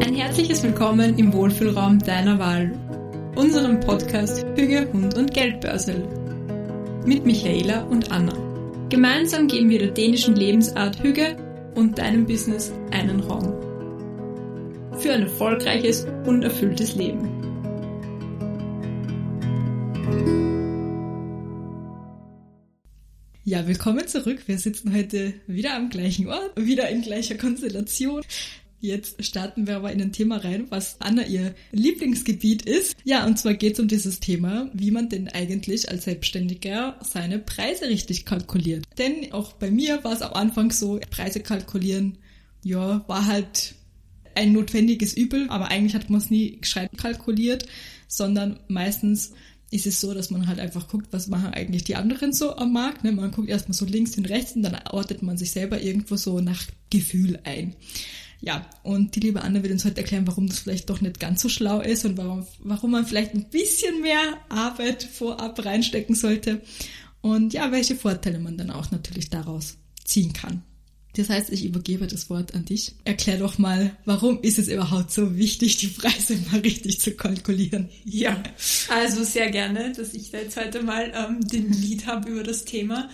Ein herzliches Willkommen im Wohlfühlraum deiner Wahl, unserem Podcast Hüge, Hund und Geldbörse. Mit Michaela und Anna. Gemeinsam geben wir der dänischen Lebensart Hüge und deinem Business einen Raum. Für ein erfolgreiches und erfülltes Leben. Ja, willkommen zurück. Wir sitzen heute wieder am gleichen Ort, wieder in gleicher Konstellation. Jetzt starten wir aber in ein Thema rein, was Anna ihr Lieblingsgebiet ist. Ja, und zwar geht es um dieses Thema, wie man denn eigentlich als Selbstständiger seine Preise richtig kalkuliert. Denn auch bei mir war es am Anfang so, Preise kalkulieren, ja, war halt ein notwendiges Übel, aber eigentlich hat man es nie gescheit kalkuliert, sondern meistens ist es so, dass man halt einfach guckt, was machen eigentlich die anderen so am Markt. Ne? Man guckt erstmal so links und rechts und dann ordnet man sich selber irgendwo so nach Gefühl ein. Ja, und die liebe Anne wird uns heute erklären, warum das vielleicht doch nicht ganz so schlau ist und warum, warum man vielleicht ein bisschen mehr Arbeit vorab reinstecken sollte. Und ja, welche Vorteile man dann auch natürlich daraus ziehen kann. Das heißt, ich übergebe das Wort an dich. Erklär doch mal, warum ist es überhaupt so wichtig, die Preise mal richtig zu kalkulieren? Ja, also sehr gerne, dass ich da jetzt heute mal ähm, den Lied habe über das Thema.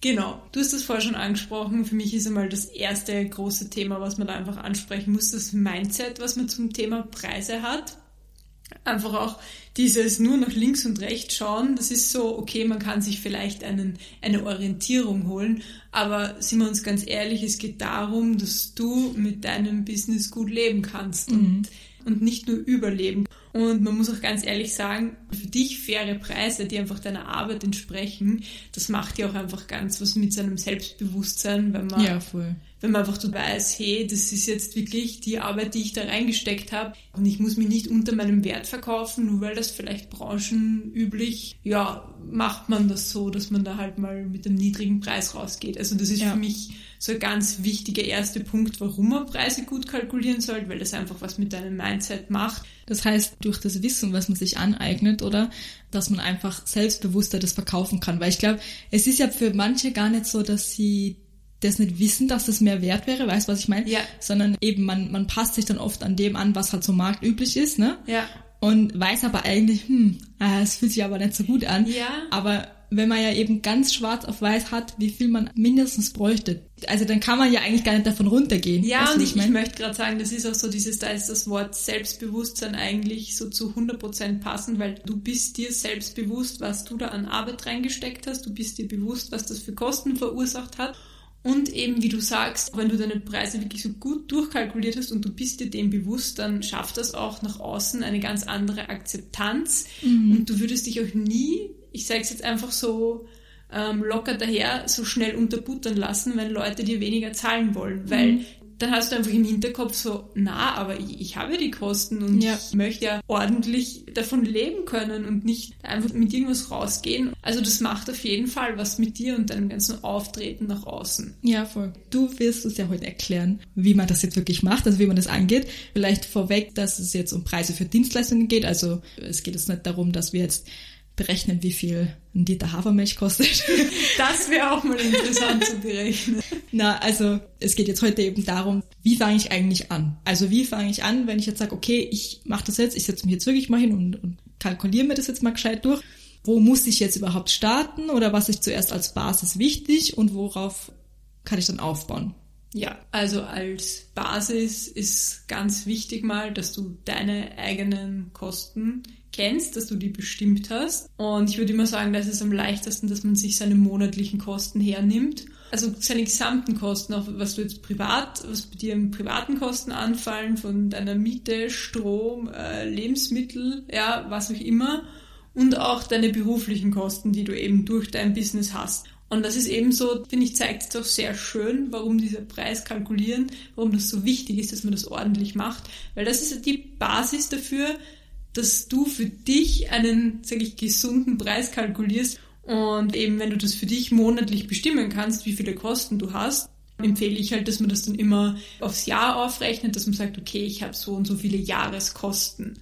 Genau, du hast es vorher schon angesprochen. Für mich ist einmal das erste große Thema, was man da einfach ansprechen muss, das Mindset, was man zum Thema Preise hat einfach auch dieses nur nach links und rechts schauen, das ist so, okay, man kann sich vielleicht einen, eine Orientierung holen, aber sind wir uns ganz ehrlich, es geht darum, dass du mit deinem Business gut leben kannst mhm. und, und nicht nur überleben. Und man muss auch ganz ehrlich sagen, für dich faire Preise, die einfach deiner Arbeit entsprechen, das macht ja auch einfach ganz was mit seinem Selbstbewusstsein, wenn man, ja, wenn man einfach so weiß, hey, das ist jetzt wirklich die Arbeit, die ich da reingesteckt habe und ich muss mich nicht unter meinem Wert verkaufen, nur weil das vielleicht branchenüblich, ja, macht man das so, dass man da halt mal mit einem niedrigen Preis rausgeht. Also das ist ja. für mich so ein ganz wichtiger erster Punkt, warum man Preise gut kalkulieren sollte, weil das einfach was mit deinem Mindset macht. Das heißt, durch das Wissen, was man sich aneignet, oder, dass man einfach selbstbewusster das verkaufen kann. Weil ich glaube, es ist ja für manche gar nicht so, dass sie das nicht wissen, dass das mehr wert wäre, weißt du, was ich meine? Ja. Sondern eben, man, man passt sich dann oft an dem an, was halt so marktüblich ist, ne? Ja. Und weiß aber eigentlich, hm, äh, es fühlt sich aber nicht so gut an. Ja. Aber wenn man ja eben ganz schwarz auf weiß hat, wie viel man mindestens bräuchte. Also dann kann man ja eigentlich gar nicht davon runtergehen. Ja, und ich, ich, ich möchte gerade sagen, das ist auch so dieses, da ist das Wort Selbstbewusstsein eigentlich so zu 100% passend, weil du bist dir selbstbewusst, was du da an Arbeit reingesteckt hast, du bist dir bewusst, was das für Kosten verursacht hat. Und eben, wie du sagst, wenn du deine Preise wirklich so gut durchkalkuliert hast und du bist dir dem bewusst, dann schafft das auch nach außen eine ganz andere Akzeptanz. Mhm. Und du würdest dich auch nie ich sage es jetzt einfach so ähm, locker daher, so schnell unterbuttern lassen, wenn Leute dir weniger zahlen wollen. Weil mhm. dann hast du einfach im Hinterkopf so, na, aber ich, ich habe ja die Kosten und ja. ich möchte ja ordentlich davon leben können und nicht einfach mit irgendwas rausgehen. Also das macht auf jeden Fall was mit dir und deinem ganzen Auftreten nach außen. Ja, voll. Du wirst uns ja heute erklären, wie man das jetzt wirklich macht, also wie man das angeht. Vielleicht vorweg, dass es jetzt um Preise für Dienstleistungen geht. Also es geht jetzt nicht darum, dass wir jetzt berechnen, wie viel ein Liter Hafermilch kostet. Das wäre auch mal interessant zu berechnen. Na, also es geht jetzt heute eben darum, wie fange ich eigentlich an? Also wie fange ich an, wenn ich jetzt sage, okay, ich mache das jetzt, ich setze mich jetzt wirklich mal hin und, und kalkuliere mir das jetzt mal gescheit durch. Wo muss ich jetzt überhaupt starten oder was ist zuerst als Basis wichtig und worauf kann ich dann aufbauen? Ja, also als Basis ist ganz wichtig mal, dass du deine eigenen Kosten kennst, dass du die bestimmt hast. Und ich würde immer sagen, das ist am leichtesten, dass man sich seine monatlichen Kosten hernimmt. Also seine gesamten Kosten, auch was du jetzt privat, was bei dir im privaten Kosten anfallen, von deiner Miete, Strom, äh, Lebensmittel, ja, was auch immer. Und auch deine beruflichen Kosten, die du eben durch dein Business hast. Und das ist eben so, finde ich, zeigt es doch sehr schön, warum dieser Preis kalkulieren, warum das so wichtig ist, dass man das ordentlich macht. Weil das ist die Basis dafür, dass du für dich einen, sage ich, gesunden Preis kalkulierst und eben, wenn du das für dich monatlich bestimmen kannst, wie viele Kosten du hast, empfehle ich halt, dass man das dann immer aufs Jahr aufrechnet, dass man sagt, okay, ich habe so und so viele Jahreskosten.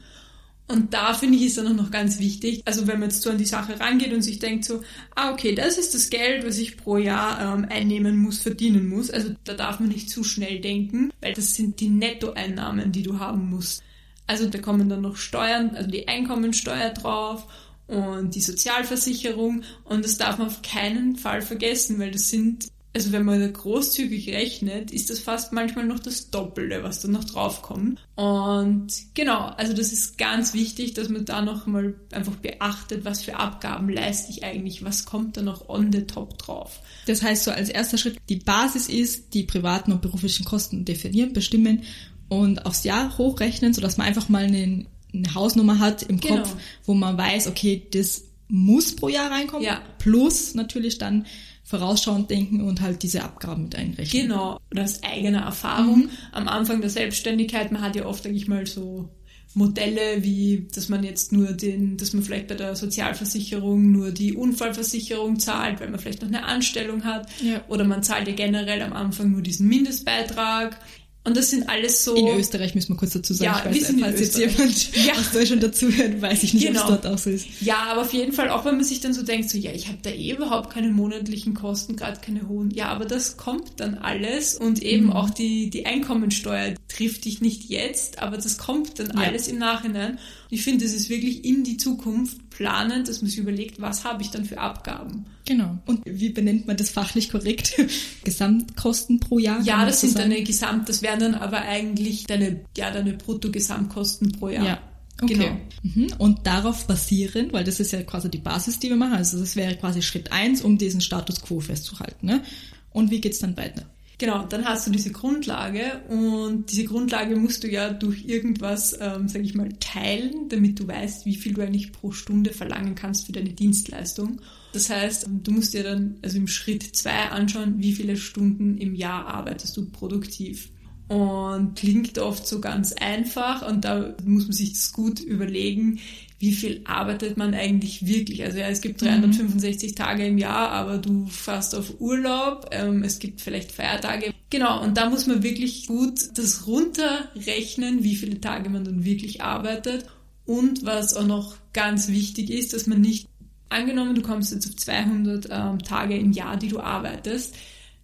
Und da finde ich ist dann auch noch ganz wichtig, also wenn man jetzt so an die Sache rangeht und sich denkt so, ah okay, das ist das Geld, was ich pro Jahr ähm, einnehmen muss, verdienen muss. Also da darf man nicht zu schnell denken, weil das sind die Nettoeinnahmen, die du haben musst. Also da kommen dann noch Steuern, also die Einkommensteuer drauf und die Sozialversicherung und das darf man auf keinen Fall vergessen, weil das sind also wenn man da großzügig rechnet, ist das fast manchmal noch das Doppelte, was da noch draufkommt. Und genau, also das ist ganz wichtig, dass man da noch mal einfach beachtet, was für Abgaben leiste ich eigentlich, was kommt da noch on the top drauf. Das heißt so als erster Schritt, die Basis ist, die privaten und beruflichen Kosten definieren, bestimmen und aufs Jahr hochrechnen, sodass man einfach mal eine, eine Hausnummer hat im genau. Kopf, wo man weiß, okay, das muss pro Jahr reinkommen, ja. plus natürlich dann vorausschauend denken und halt diese Abgaben mit einrechnen. Genau, das eigene Erfahrung. Mhm. Am Anfang der Selbstständigkeit, man hat ja oft, denke ich mal, so Modelle wie, dass man jetzt nur den, dass man vielleicht bei der Sozialversicherung nur die Unfallversicherung zahlt, weil man vielleicht noch eine Anstellung hat. Ja. Oder man zahlt ja generell am Anfang nur diesen Mindestbeitrag. Und das sind alles so. In Österreich müssen wir kurz dazu sagen, ja, weiß, falls jetzt jemand ja. aus Deutschland dazuhört, weiß ich nicht, genau. ob es dort auch so ist. Ja, aber auf jeden Fall, auch wenn man sich dann so denkt, so, ja, ich habe da eh überhaupt keine monatlichen Kosten, gerade keine hohen. Ja, aber das kommt dann alles und eben mhm. auch die, die Einkommensteuer trifft dich nicht jetzt, aber das kommt dann ja. alles im Nachhinein. Ich finde, es ist wirklich in die Zukunft planend, dass man sich überlegt, was habe ich dann für Abgaben. Genau. Und wie benennt man das fachlich korrekt? Gesamtkosten pro Jahr? Ja, das sind deine Gesamt, das wären dann aber eigentlich deine, ja, deine Bruttogesamtkosten pro Jahr. Ja. Okay. Genau. Mhm. Und darauf basierend, weil das ist ja quasi die Basis, die wir machen, also das wäre quasi Schritt eins, um diesen Status quo festzuhalten. Ne? Und wie geht's dann weiter? Genau, dann hast du diese Grundlage und diese Grundlage musst du ja durch irgendwas, ähm, sage ich mal, teilen, damit du weißt, wie viel du eigentlich pro Stunde verlangen kannst für deine Dienstleistung. Das heißt, du musst dir dann also im Schritt zwei anschauen, wie viele Stunden im Jahr arbeitest du produktiv. Und klingt oft so ganz einfach und da muss man sich das gut überlegen, wie viel arbeitet man eigentlich wirklich? Also ja, es gibt 365 mhm. Tage im Jahr, aber du fährst auf Urlaub, ähm, es gibt vielleicht Feiertage. Genau, und da muss man wirklich gut das runterrechnen, wie viele Tage man dann wirklich arbeitet. Und was auch noch ganz wichtig ist, dass man nicht, angenommen, du kommst jetzt auf 200 ähm, Tage im Jahr, die du arbeitest,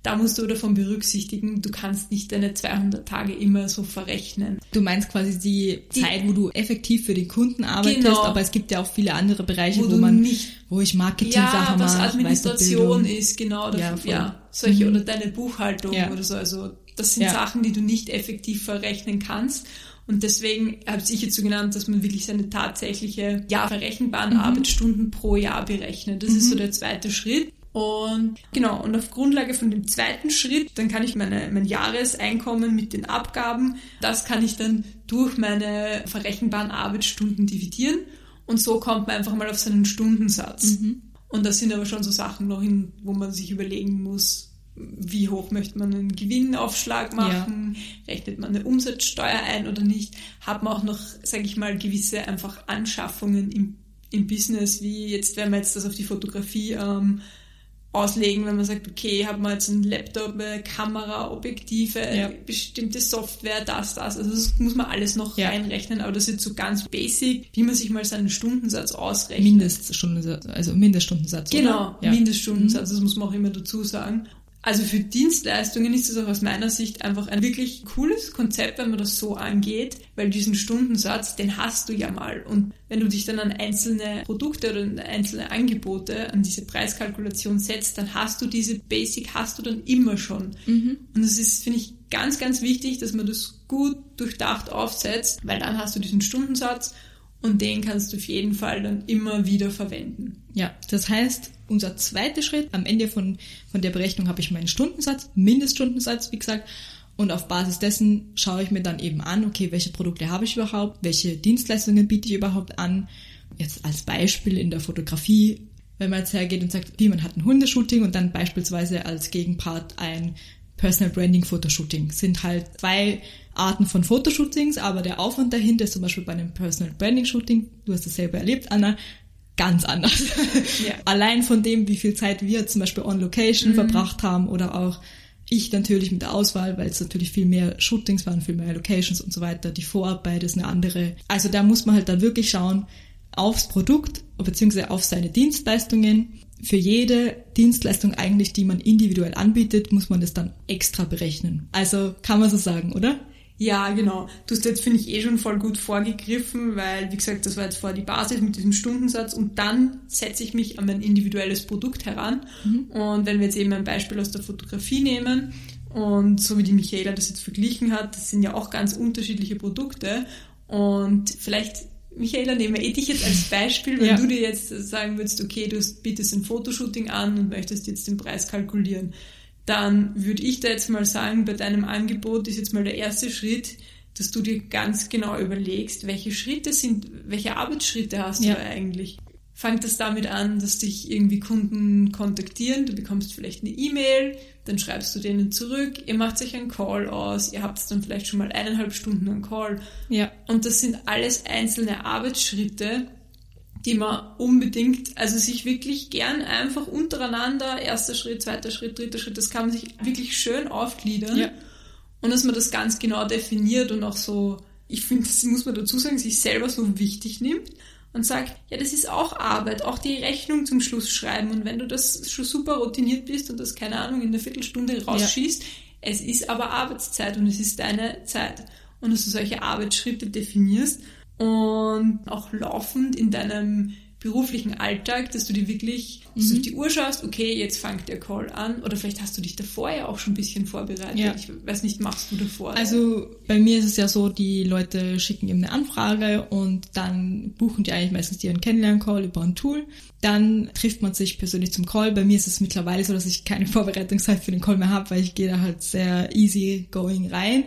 da musst du davon berücksichtigen, du kannst nicht deine 200 Tage immer so verrechnen. Du meinst quasi die, die Zeit, wo du effektiv für den Kunden arbeitest, genau, aber es gibt ja auch viele andere Bereiche, wo, wo man, nicht, wo ich Marketing-Sachen ja, was Administration ist, genau, dafür, ja, ja, solche mhm. oder deine Buchhaltung ja. oder so. Also das sind ja. Sachen, die du nicht effektiv verrechnen kannst. Und deswegen habe ich jetzt so genannt, dass man wirklich seine tatsächliche ja, verrechenbaren mhm. Arbeitsstunden pro Jahr berechnet. Das mhm. ist so der zweite Schritt. Und genau, und auf Grundlage von dem zweiten Schritt, dann kann ich meine, mein Jahreseinkommen mit den Abgaben, das kann ich dann durch meine verrechenbaren Arbeitsstunden dividieren. Und so kommt man einfach mal auf seinen Stundensatz. Mhm. Und das sind aber schon so Sachen noch, hin, wo man sich überlegen muss, wie hoch möchte man einen Gewinnaufschlag machen, ja. rechnet man eine Umsatzsteuer ein oder nicht, hat man auch noch, sage ich mal, gewisse einfach Anschaffungen im, im Business, wie jetzt, wenn man jetzt das auf die Fotografie ähm, auslegen, wenn man sagt, okay, hat man jetzt einen Laptop, eine Kamera, Objektive, ja. bestimmte Software, das, das. Also das muss man alles noch ja. reinrechnen, aber das ist so ganz basic, wie man sich mal seinen Stundensatz ausrechnet. Mindeststundensatz, also Mindeststundensatz. Genau, ja. Mindeststundensatz, mhm. das muss man auch immer dazu sagen. Also für Dienstleistungen ist das auch aus meiner Sicht einfach ein wirklich cooles Konzept, wenn man das so angeht, weil diesen Stundensatz, den hast du ja mal. Und wenn du dich dann an einzelne Produkte oder einzelne Angebote, an diese Preiskalkulation setzt, dann hast du diese Basic, hast du dann immer schon. Mhm. Und das ist, finde ich, ganz, ganz wichtig, dass man das gut durchdacht aufsetzt, weil dann hast du diesen Stundensatz und den kannst du auf jeden Fall dann immer wieder verwenden. Ja, das heißt, unser zweiter Schritt, am Ende von, von der Berechnung habe ich meinen Stundensatz, Mindeststundensatz, wie gesagt, und auf Basis dessen schaue ich mir dann eben an, okay, welche Produkte habe ich überhaupt, welche Dienstleistungen biete ich überhaupt an. Jetzt als Beispiel in der Fotografie, wenn man jetzt hergeht und sagt, wie man hat ein Hundeshooting und dann beispielsweise als Gegenpart ein Personal Branding Fotoshooting. Sind halt zwei Arten von Fotoshootings, aber der Aufwand dahinter ist zum Beispiel bei einem Personal Branding Shooting, du hast es selber erlebt, Anna, ganz anders. Ja. Allein von dem, wie viel Zeit wir zum Beispiel on Location mhm. verbracht haben oder auch Ich natürlich mit der Auswahl, weil es natürlich viel mehr Shootings waren, viel mehr Locations und so weiter. Die Vorarbeit ist eine andere. Also da muss man halt dann wirklich schauen aufs Produkt beziehungsweise auf seine Dienstleistungen. Für jede Dienstleistung eigentlich, die man individuell anbietet, muss man das dann extra berechnen. Also kann man so sagen, oder? Ja, genau. Du hast jetzt, finde ich, eh schon voll gut vorgegriffen, weil, wie gesagt, das war jetzt vorher die Basis mit diesem Stundensatz und dann setze ich mich an mein individuelles Produkt heran. Mhm. Und wenn wir jetzt eben ein Beispiel aus der Fotografie nehmen und so wie die Michaela das jetzt verglichen hat, das sind ja auch ganz unterschiedliche Produkte und vielleicht Michaela, nehme ich dich jetzt als Beispiel, wenn ja. du dir jetzt sagen würdest, okay, du bietest ein Fotoshooting an und möchtest jetzt den Preis kalkulieren dann würde ich da jetzt mal sagen, bei deinem Angebot ist jetzt mal der erste Schritt, dass du dir ganz genau überlegst, welche Schritte sind, welche Arbeitsschritte hast ja. du eigentlich. Fangt das damit an, dass dich irgendwie Kunden kontaktieren, du bekommst vielleicht eine E-Mail, dann schreibst du denen zurück, ihr macht euch einen Call aus, ihr habt dann vielleicht schon mal eineinhalb Stunden einen Call. Ja. Und das sind alles einzelne Arbeitsschritte, die man unbedingt, also sich wirklich gern einfach untereinander, erster Schritt, zweiter Schritt, dritter Schritt, das kann man sich wirklich schön aufgliedern. Ja. Und dass man das ganz genau definiert und auch so, ich finde, das muss man dazu sagen, sich selber so wichtig nimmt und sagt, ja, das ist auch Arbeit, auch die Rechnung zum Schluss schreiben. Und wenn du das schon super routiniert bist und das, keine Ahnung, in der Viertelstunde rausschießt, ja. es ist aber Arbeitszeit und es ist deine Zeit. Und dass du solche Arbeitsschritte definierst und auch laufend in deinem beruflichen Alltag, dass du dir wirklich du auf mhm. die Uhr schaust, okay, jetzt fängt der Call an oder vielleicht hast du dich davor ja auch schon ein bisschen vorbereitet. Ja. Ich weiß nicht, machst du davor? Also bei mir ist es ja so, die Leute schicken eben eine Anfrage und dann buchen die eigentlich meistens ihren Kennenlern-Call über ein Tool. Dann trifft man sich persönlich zum Call. Bei mir ist es mittlerweile so, dass ich keine Vorbereitungszeit für den Call mehr habe, weil ich gehe da halt sehr easy going rein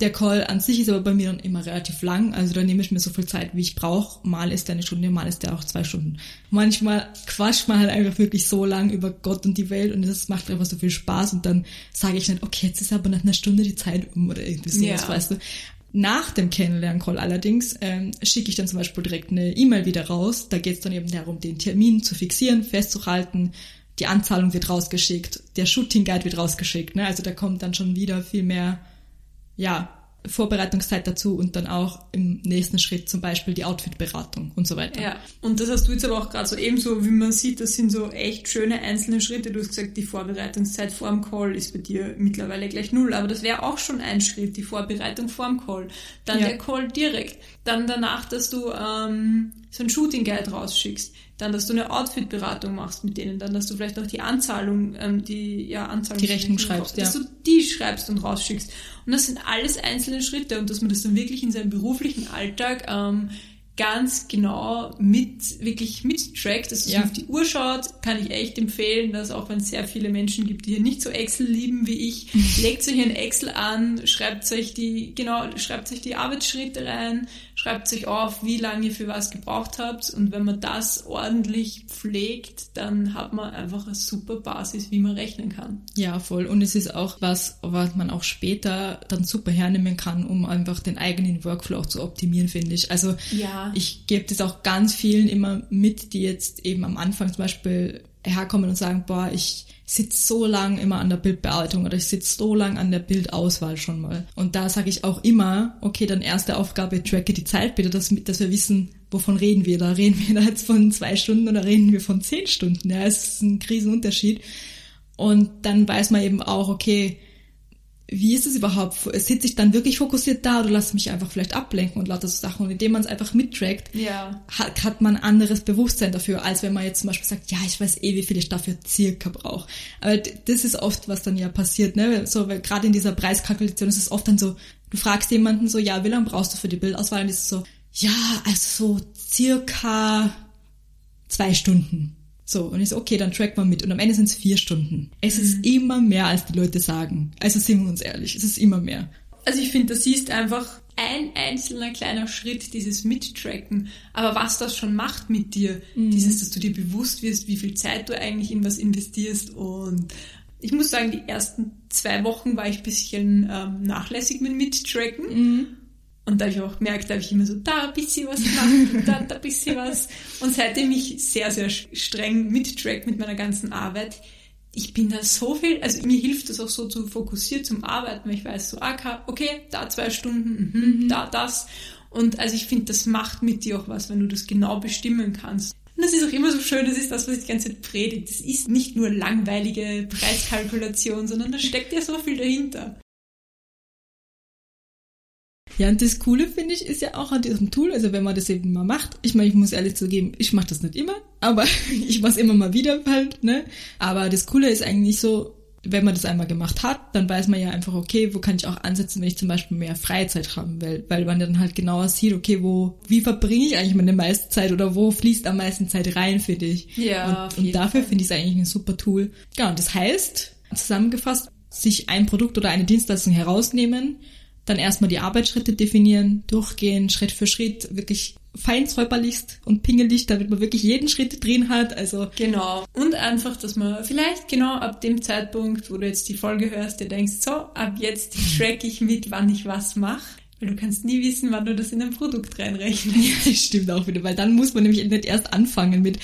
der Call an sich ist aber bei mir dann immer relativ lang, also da nehme ich mir so viel Zeit, wie ich brauche. Mal ist der eine Stunde, mal ist der auch zwei Stunden. Manchmal quatscht man halt einfach wirklich so lang über Gott und die Welt und das macht einfach so viel Spaß und dann sage ich nicht, okay, jetzt ist aber nach einer Stunde die Zeit um oder irgendwie sowas, ja. weißt du. Nach dem Kennenlernen-Call allerdings ähm, schicke ich dann zum Beispiel direkt eine E-Mail wieder raus. Da geht es dann eben darum, den Termin zu fixieren, festzuhalten. Die Anzahlung wird rausgeschickt, der Shooting Guide wird rausgeschickt. Ne? Also da kommt dann schon wieder viel mehr ja, Vorbereitungszeit dazu und dann auch im nächsten Schritt zum Beispiel die Outfit-Beratung und so weiter. Ja, und das hast du jetzt aber auch gerade so ebenso, wie man sieht, das sind so echt schöne einzelne Schritte. Du hast gesagt, die Vorbereitungszeit vor dem Call ist bei dir mittlerweile gleich null, aber das wäre auch schon ein Schritt, die Vorbereitung vor dem Call. Dann ja. der Call direkt. Dann danach, dass du ähm, so ein Shooting Guide rausschickst dann, dass du eine Outfit-Beratung machst mit denen, dann, dass du vielleicht auch die Anzahlung, ähm, die ja Anzahlung, die Rechnung schreibst, ja. dass du die schreibst und rausschickst. Und das sind alles einzelne Schritte und dass man das dann wirklich in seinem beruflichen Alltag ähm, ganz genau mit, wirklich mittrackt, dass ja. auf die Uhr schaut, kann ich echt empfehlen, dass auch wenn es sehr viele Menschen gibt, die hier nicht so Excel lieben wie ich, legt euch ein Excel an, schreibt euch die, genau, schreibt euch die Arbeitsschritte rein, schreibt euch auf, wie lange ihr für was gebraucht habt und wenn man das ordentlich pflegt, dann hat man einfach eine super Basis, wie man rechnen kann. Ja, voll. Und es ist auch was, was man auch später dann super hernehmen kann, um einfach den eigenen Workflow auch zu optimieren, finde ich. Also ja. Ich gebe das auch ganz vielen immer mit, die jetzt eben am Anfang zum Beispiel herkommen und sagen, boah, ich sitze so lang immer an der Bildbearbeitung oder ich sitze so lang an der Bildauswahl schon mal. Und da sage ich auch immer, okay, dann erste Aufgabe, tracke die Zeit bitte, dass, dass wir wissen, wovon reden wir da. Reden wir da jetzt von zwei Stunden oder reden wir von zehn Stunden? Ja, es ist ein Riesenunterschied. Und dann weiß man eben auch, okay, wie ist es überhaupt? Sitze ich dann wirklich fokussiert da oder lasse mich einfach vielleicht ablenken und lauter so Sachen? Und indem man es einfach mittrackt, ja. hat, hat man ein anderes Bewusstsein dafür, als wenn man jetzt zum Beispiel sagt, ja, ich weiß eh, wie viel ich dafür circa brauche. Aber das ist oft, was dann ja passiert, ne? So, gerade in dieser Preiskalkulation ist es oft dann so, du fragst jemanden so, ja, wie lange brauchst du für die Bildauswahl? Und ist so, ja, also so circa zwei Stunden. So, und ich so, okay, dann track mal mit. Und am Ende sind es vier Stunden. Es mhm. ist immer mehr, als die Leute sagen. Also sind wir uns ehrlich, es ist immer mehr. Also ich finde, das ist einfach ein einzelner kleiner Schritt, dieses Mittracken. Aber was das schon macht mit dir, mhm. dieses, dass du dir bewusst wirst, wie viel Zeit du eigentlich in was investierst. Und ich muss sagen, die ersten zwei Wochen war ich ein bisschen ähm, nachlässig mit Mittracken. Mhm. Und da habe ich auch gemerkt, da habe ich immer so da ein bisschen was gemacht und da, da ein bisschen was. Und seitdem ich sehr, sehr streng mittrack mit meiner ganzen Arbeit, ich bin da so viel, also mir hilft das auch so zu fokussiert zum Arbeiten, weil ich weiß so, ah, okay, da zwei Stunden, mhm, mhm. da das. Und also ich finde, das macht mit dir auch was, wenn du das genau bestimmen kannst. Und das ist auch immer so schön, das ist das, was ich die ganze Zeit predige. Das ist nicht nur langweilige Preiskalkulation, sondern da steckt ja so viel dahinter. Ja, und das Coole finde ich ist ja auch an diesem Tool, also wenn man das eben mal macht, ich meine, ich muss ehrlich zugeben, ich mache das nicht immer, aber ich mache es immer mal wieder halt, ne? Aber das Coole ist eigentlich so, wenn man das einmal gemacht hat, dann weiß man ja einfach, okay, wo kann ich auch ansetzen, wenn ich zum Beispiel mehr Freizeit haben will, weil man dann halt genauer sieht, okay, wo, wie verbringe ich eigentlich meine meiste Zeit oder wo fließt am meisten Zeit rein für dich. Ja. Und, und dafür finde ich es eigentlich ein super Tool. Ja, und das heißt, zusammengefasst, sich ein Produkt oder eine Dienstleistung herausnehmen, dann erstmal die Arbeitsschritte definieren, durchgehen, Schritt für Schritt, wirklich feinsäuberlichst und pingelig, damit man wirklich jeden Schritt drin hat. Also genau. Und einfach, dass man vielleicht genau ab dem Zeitpunkt, wo du jetzt die Folge hörst, dir denkst, so, ab jetzt track ich mit, wann ich was mache. Weil du kannst nie wissen, wann du das in ein Produkt reinrechnest. Ja, das stimmt auch wieder, weil dann muss man nämlich nicht erst anfangen mit,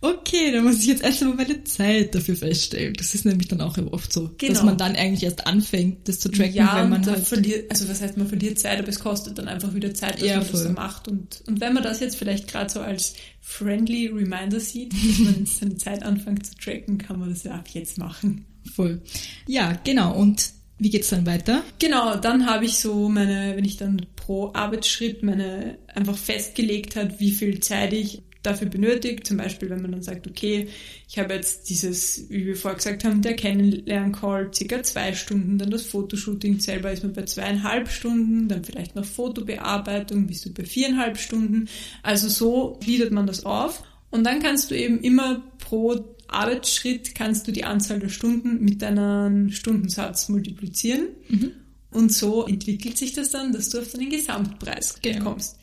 okay, dann muss ich jetzt erst einmal meine Zeit dafür feststellen. Das ist nämlich dann auch oft so, genau. dass man dann eigentlich erst anfängt, das zu tracken, ja, wenn man halt verliert, also das heißt, man verliert Zeit, aber es kostet dann einfach wieder Zeit, dass ja, man voll. das macht. Und, und wenn man das jetzt vielleicht gerade so als friendly Reminder sieht, dass man seine Zeit anfängt zu tracken, kann man das ja ab jetzt machen. Voll. Ja, genau. Und wie geht's dann weiter? Genau, dann habe ich so meine, wenn ich dann pro Arbeitsschritt meine einfach festgelegt hat, wie viel Zeit ich dafür benötigt. Zum Beispiel, wenn man dann sagt, okay, ich habe jetzt dieses, wie wir vorher gesagt haben, der Kennenlern-Call circa zwei Stunden, dann das Fotoshooting selber ist man bei zweieinhalb Stunden, dann vielleicht noch Fotobearbeitung bist du bei viereinhalb Stunden. Also so gliedert man das auf. Und dann kannst du eben immer pro Arbeitsschritt kannst du die Anzahl der Stunden mit deinem Stundensatz multiplizieren. Mhm. Und so entwickelt sich das dann, dass du auf deinen Gesamtpreis genau. kommst.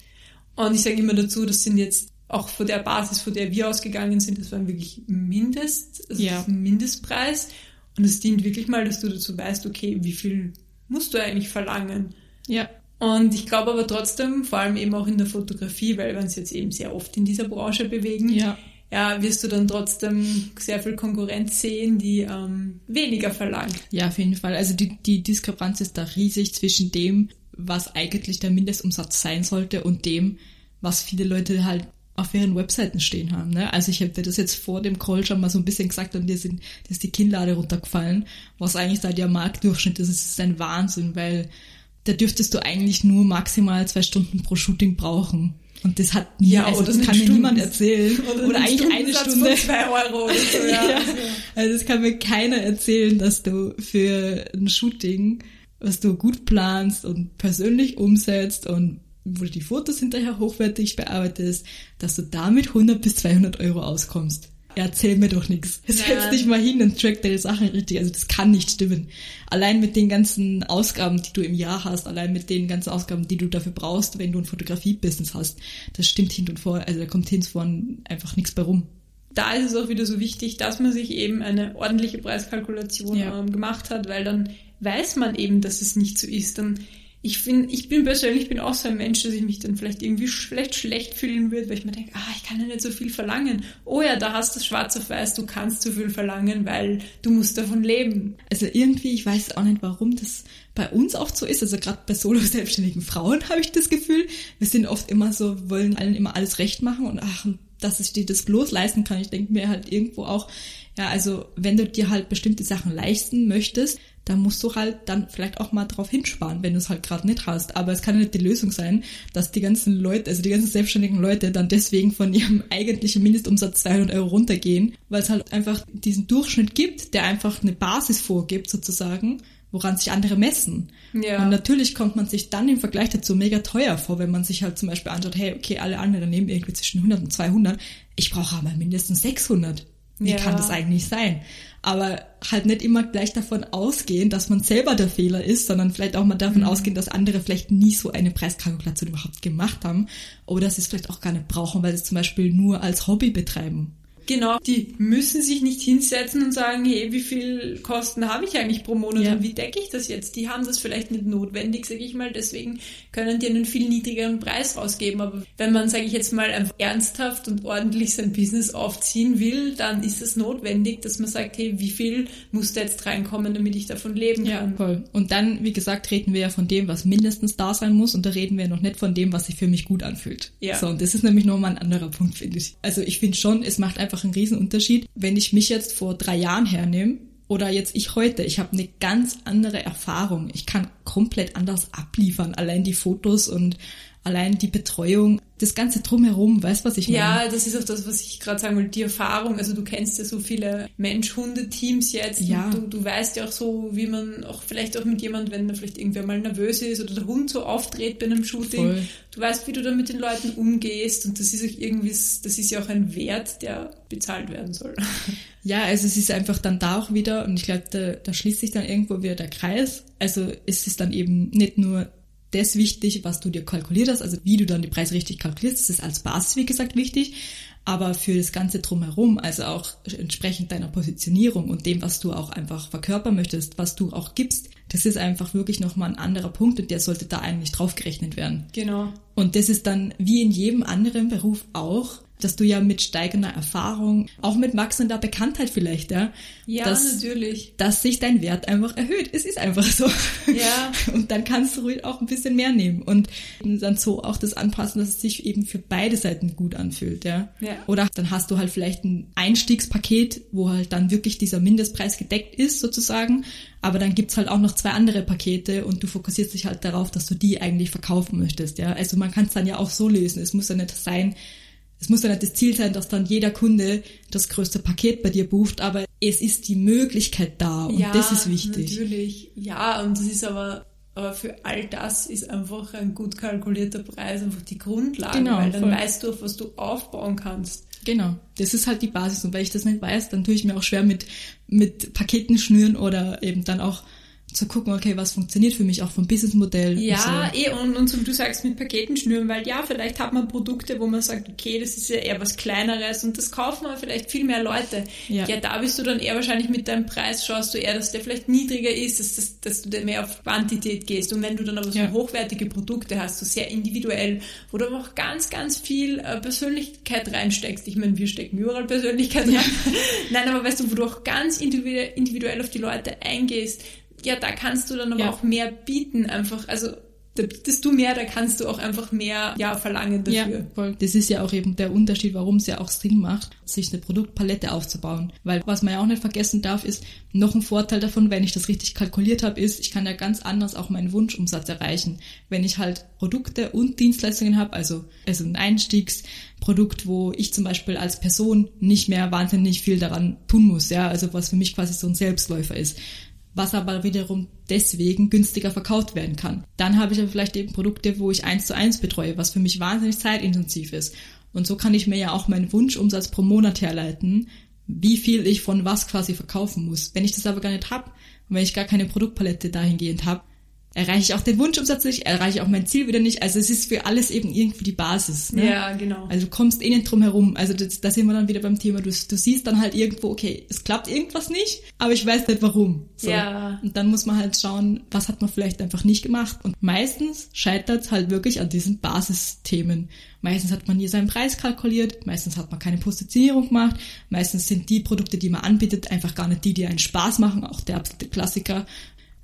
Und ich sage immer dazu, das sind jetzt auch vor der Basis, vor der wir ausgegangen sind, das war wirklich Mindest, also ja. Mindestpreis. Und es dient wirklich mal, dass du dazu weißt, okay, wie viel musst du eigentlich verlangen? Ja. Und ich glaube aber trotzdem, vor allem eben auch in der Fotografie, weil wir uns jetzt eben sehr oft in dieser Branche bewegen, ja ja, wirst du dann trotzdem sehr viel Konkurrenz sehen, die ähm, weniger verlangt. Ja, auf jeden Fall. Also die, die Diskrepanz ist da riesig zwischen dem, was eigentlich der Mindestumsatz sein sollte und dem, was viele Leute halt auf ihren Webseiten stehen haben. Ne? Also ich dir das jetzt vor dem Call schon mal so ein bisschen gesagt und dir sind dir ist die Kinnlade runtergefallen, was eigentlich da der Marktdurchschnitt ist. Es ist ein Wahnsinn, weil da dürftest du eigentlich nur maximal zwei Stunden pro Shooting brauchen. Und das hat nie, ja, also das kann mir niemand erzählen. Oder, oder eigentlich eine Stunde. Von zwei Euro so, ja. ja. Also das kann mir keiner erzählen, dass du für ein Shooting, was du gut planst und persönlich umsetzt und wo du die Fotos hinterher hochwertig bearbeitest, dass du damit 100 bis 200 Euro auskommst erzähl mir doch nichts. Setz ja. dich mal hin und track deine Sachen richtig. Also das kann nicht stimmen. Allein mit den ganzen Ausgaben, die du im Jahr hast, allein mit den ganzen Ausgaben, die du dafür brauchst, wenn du ein Fotografie-Business hast, das stimmt hin und vor, also da kommt hin und vor einfach nichts bei rum. Da ist es auch wieder so wichtig, dass man sich eben eine ordentliche Preiskalkulation ja. ähm, gemacht hat, weil dann weiß man eben, dass es nicht so ist. Dann ich finde, ich bin persönlich bin auch so ein Mensch, dass ich mich dann vielleicht irgendwie vielleicht schlecht fühlen würde, weil ich mir denke, ah, ich kann ja nicht so viel verlangen. Oh ja, da hast du schwarz auf weiß, du kannst zu viel verlangen, weil du musst davon leben. Also irgendwie, ich weiß auch nicht, warum das bei uns oft so ist. Also gerade bei solo selbstständigen Frauen habe ich das Gefühl, wir sind oft immer so, wollen allen immer alles recht machen und ach, dass ich dir das bloß leisten kann. Ich denke mir halt irgendwo auch, ja, also wenn du dir halt bestimmte Sachen leisten möchtest, da musst du halt dann vielleicht auch mal drauf hinsparen, wenn du es halt gerade nicht hast. Aber es kann ja nicht die Lösung sein, dass die ganzen Leute, also die ganzen selbstständigen Leute dann deswegen von ihrem eigentlichen Mindestumsatz 200 Euro runtergehen, weil es halt einfach diesen Durchschnitt gibt, der einfach eine Basis vorgibt sozusagen woran sich andere messen. Ja. Und natürlich kommt man sich dann im Vergleich dazu mega teuer vor, wenn man sich halt zum Beispiel anschaut, hey, okay, alle anderen nehmen irgendwie zwischen 100 und 200, ich brauche aber mindestens 600. Wie ja. kann das eigentlich sein? aber halt nicht immer gleich davon ausgehen, dass man selber der Fehler ist, sondern vielleicht auch mal davon mhm. ausgehen, dass andere vielleicht nie so eine Preiskalkulation überhaupt gemacht haben oder dass sie es vielleicht auch gar nicht brauchen, weil sie es zum Beispiel nur als Hobby betreiben. Genau, die müssen sich nicht hinsetzen und sagen, hey, wie viel Kosten habe ich eigentlich pro Monat Ja. und wie decke ich das jetzt? Die haben das vielleicht nicht notwendig, sage ich mal, deswegen können die einen viel niedrigeren Preis rausgeben. Aber wenn man, sage ich jetzt mal, einfach ernsthaft und ordentlich sein Business aufziehen will, dann ist es notwendig, dass man sagt, hey, wie viel muss da jetzt reinkommen, damit ich davon leben Ja, kann? voll. Und dann, wie gesagt, reden wir ja von dem, was mindestens da sein muss und da reden wir noch nicht von dem, was sich für mich gut anfühlt. Ja. So, und das ist nämlich nochmal ein anderer Punkt, finde ich. Also ich finde schon, es macht einfach einen riesen Unterschied, wenn ich mich jetzt vor drei Jahren hernehme oder jetzt ich heute. Ich habe eine ganz andere Erfahrung. Ich kann komplett anders abliefern. Allein die Fotos und allein die Betreuung, das Ganze drumherum, weißt was ich meine? Ja, das ist auch das, was ich gerade sagen wollte, die Erfahrung. Also du kennst ja so viele Mensch-Hunde-Teams jetzt. Ja. Und du, du weißt ja auch so, wie man auch vielleicht auch mit jemand, wenn da vielleicht irgendwer mal nervös ist oder der Hund so auftritt bei einem Shooting, Voll. du weißt, wie du da mit den Leuten umgehst und das ist auch irgendwie, das ist ja auch ein Wert, der bezahlt werden soll. Ja, also es ist einfach dann da auch wieder, und ich glaube, da, da schließt sich dann irgendwo wieder der Kreis. Also es ist dann eben nicht nur das wichtig, was du dir kalkuliert hast, also wie du dann die Preise richtig kalkulierst, das ist als Basis, wie gesagt, wichtig. Aber für das Ganze drumherum, also auch entsprechend deiner Positionierung und dem, was du auch einfach verkörpern möchtest, was du auch gibst, das ist einfach wirklich nochmal ein anderer Punkt und der sollte da eigentlich draufgerechnet werden. Genau. Und das ist dann wie in jedem anderen Beruf auch, dass du ja mit steigender Erfahrung, auch mit wachsender Bekanntheit vielleicht, ja, Ja, dass, natürlich. dass sich dein Wert einfach erhöht. Es ist einfach so. Ja. Und dann kannst du ruhig auch ein bisschen mehr nehmen und dann so auch das anpassen, dass es sich eben für beide Seiten gut anfühlt, ja. Ja. Oder dann hast du halt vielleicht ein Einstiegspaket, wo halt dann wirklich dieser Mindestpreis gedeckt ist, sozusagen. Aber dann gibt's halt auch noch zwei andere Pakete und du fokussierst dich halt darauf, dass du die eigentlich verkaufen möchtest, ja. Also man kann es dann ja auch so lösen. Es muss ja nicht sein, es muss ja nicht das Ziel sein, dass dann jeder Kunde das größte Paket bei dir bucht, aber es ist die Möglichkeit da und ja, das ist wichtig. Natürlich. Ja, und das ist aber, aber für all das ist einfach ein gut kalkulierter Preis einfach die Grundlage, Genau, weil dann voll. weißt du, auf was du aufbauen kannst. Genau, das ist halt die Basis. Und wenn ich das nicht weiß, dann tue ich mir auch schwer mit, mit Paketen schnüren oder eben dann auch zu gucken, okay, was funktioniert für mich auch vom Businessmodell. Ja, und so. eh, und, und so wie du sagst, mit Paketen schnüren, weil ja, vielleicht hat man Produkte, wo man sagt, okay, das ist ja eher was Kleineres und das kaufen aber vielleicht viel mehr Leute. Ja. da bist du dann eher wahrscheinlich mit deinem Preis, schaust du eher, dass der vielleicht niedriger ist, dass, dass, dass du mehr auf Quantität gehst. Und wenn du dann aber so Ja. hochwertige Produkte hast, so sehr individuell, wo du aber auch ganz, ganz viel äh, Persönlichkeit reinsteckst. Ich meine, wir stecken überall Persönlichkeit rein. Nein, aber weißt du, wo du auch ganz individuell auf die Leute eingehst, ja, da kannst du dann aber Ja. auch mehr bieten, einfach, also da bietest du mehr, da kannst du auch einfach mehr ja, verlangen dafür. Ja, voll. Das ist ja auch eben der Unterschied, warum es ja auch Sinn macht, sich eine Produktpalette aufzubauen. Weil was man ja auch nicht vergessen darf, ist, noch ein Vorteil davon, wenn ich das richtig kalkuliert habe, ist, ich kann ja ganz anders auch meinen Wunschumsatz erreichen. Wenn ich halt Produkte und Dienstleistungen habe, also, also ein Einstiegsprodukt, wo ich zum Beispiel als Person nicht mehr wahnsinnig viel daran tun muss, ja, also was für mich quasi so ein Selbstläufer ist was aber wiederum deswegen günstiger verkauft werden kann. Dann habe ich aber vielleicht eben Produkte, wo ich eins zu eins betreue, was für mich wahnsinnig zeitintensiv ist. Und so kann ich mir ja auch meinen Wunschumsatz pro Monat herleiten, wie viel ich von was quasi verkaufen muss. Wenn ich das aber gar nicht habe und wenn ich gar keine Produktpalette dahingehend habe, erreiche ich auch den Wunschumsatz nicht, erreiche auch mein Ziel wieder nicht. Also es ist für alles eben irgendwie die Basis. Ne? Ja, genau. Also du kommst eh nicht drum herum. Also das, da sind wir dann wieder beim Thema. Du, du siehst dann halt irgendwo, okay, es klappt irgendwas nicht, aber ich weiß nicht warum. So. Ja. Und dann muss man halt schauen, was hat man vielleicht einfach nicht gemacht. Und meistens scheitert es halt wirklich an diesen Basisthemen. Meistens hat man nie seinen Preis kalkuliert, meistens hat man keine Positionierung gemacht, meistens sind die Produkte, die man anbietet, einfach gar nicht die, die einen Spaß machen, auch der absolute Klassiker.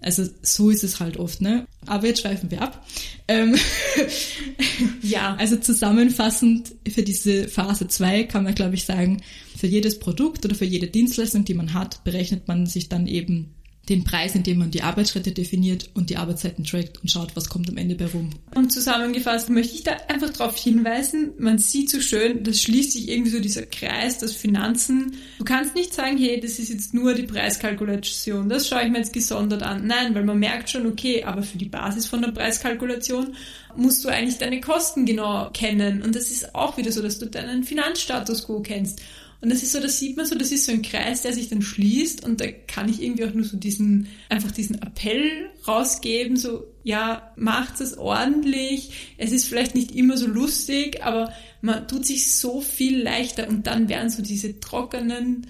Also so ist es halt oft, ne? Aber jetzt schweifen wir ab. Ähm, Ja. also zusammenfassend für diese Phase 2 kann man, glaube ich, sagen, für jedes Produkt oder für jede Dienstleistung, die man hat, berechnet man sich dann eben den Preis, indem man die Arbeitsschritte definiert und die Arbeitszeiten trackt und schaut, was kommt am Ende bei rum. Und zusammengefasst möchte ich da einfach darauf hinweisen, man sieht so schön, das schließt sich irgendwie so dieser Kreis, das Finanzen. Du kannst nicht sagen, hey, das ist jetzt nur die Preiskalkulation, das schaue ich mir jetzt gesondert an. Nein, weil man merkt schon, okay, aber für die Basis von der Preiskalkulation musst du eigentlich deine Kosten genau kennen. Und das ist auch wieder so, dass du deinen Finanzstatus quo kennst. Und das ist so, das sieht man so, das ist so ein Kreis, der sich dann schließt und da kann ich irgendwie auch nur so diesen, einfach diesen Appell rausgeben, so, ja, macht es ordentlich. Es ist vielleicht nicht immer so lustig, aber man tut sich so viel leichter und dann werden so diese trockenen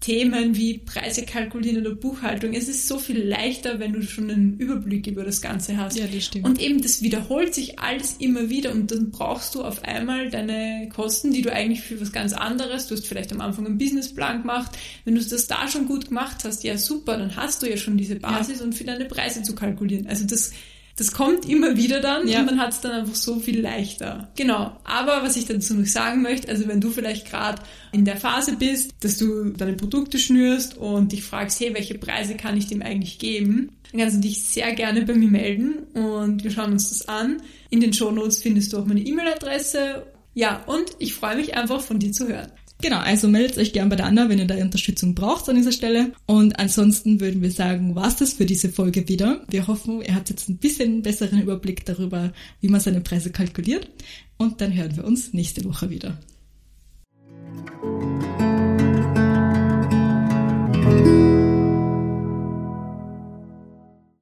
Themen wie Preise kalkulieren oder Buchhaltung. Es ist so viel leichter, wenn du schon einen Überblick über das Ganze hast. Ja, das stimmt. Und eben, das wiederholt sich alles immer wieder und dann brauchst du auf einmal deine Kosten, die du eigentlich für was ganz anderes, du hast vielleicht am Anfang einen Businessplan gemacht, wenn du das da schon gut gemacht hast, ja super, dann hast du ja schon diese Basis ja. und für deine Preise zu kalkulieren. Also das das kommt immer wieder dann ja. und man hat es dann einfach so viel leichter. Genau. Aber was ich dazu noch sagen möchte, also wenn du vielleicht gerade in der Phase bist, dass du deine Produkte schnürst und dich fragst, hey, welche Preise kann ich dem eigentlich geben, dann kannst du dich sehr gerne bei mir melden und wir schauen uns das an. In den Shownotes findest du auch meine E-Mail-Adresse. Ja, und ich freue mich einfach von dir zu hören. Genau, also meldet euch gerne bei der Anna, wenn ihr da Unterstützung braucht an dieser Stelle. Und ansonsten würden wir sagen, war's das für diese Folge wieder. Wir hoffen, ihr habt jetzt ein bisschen besseren Überblick darüber, wie man seine Preise kalkuliert. Und dann hören wir uns nächste Woche wieder.